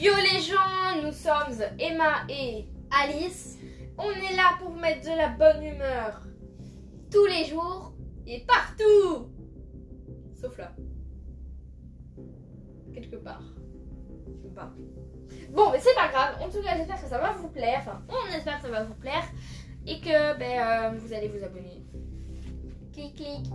Yo les gens, nous sommes Emma et Alice. On est là pour vous mettre de la bonne humeur tous les jours et partout. Sauf là. Quelque part. Je sais pas. Bon, mais c'est pas grave. En tout cas, j'espère que ça va vous plaire. Enfin, on espère que ça va vous plaire. Et que ben, euh, vous allez vous abonner. Clic, clic.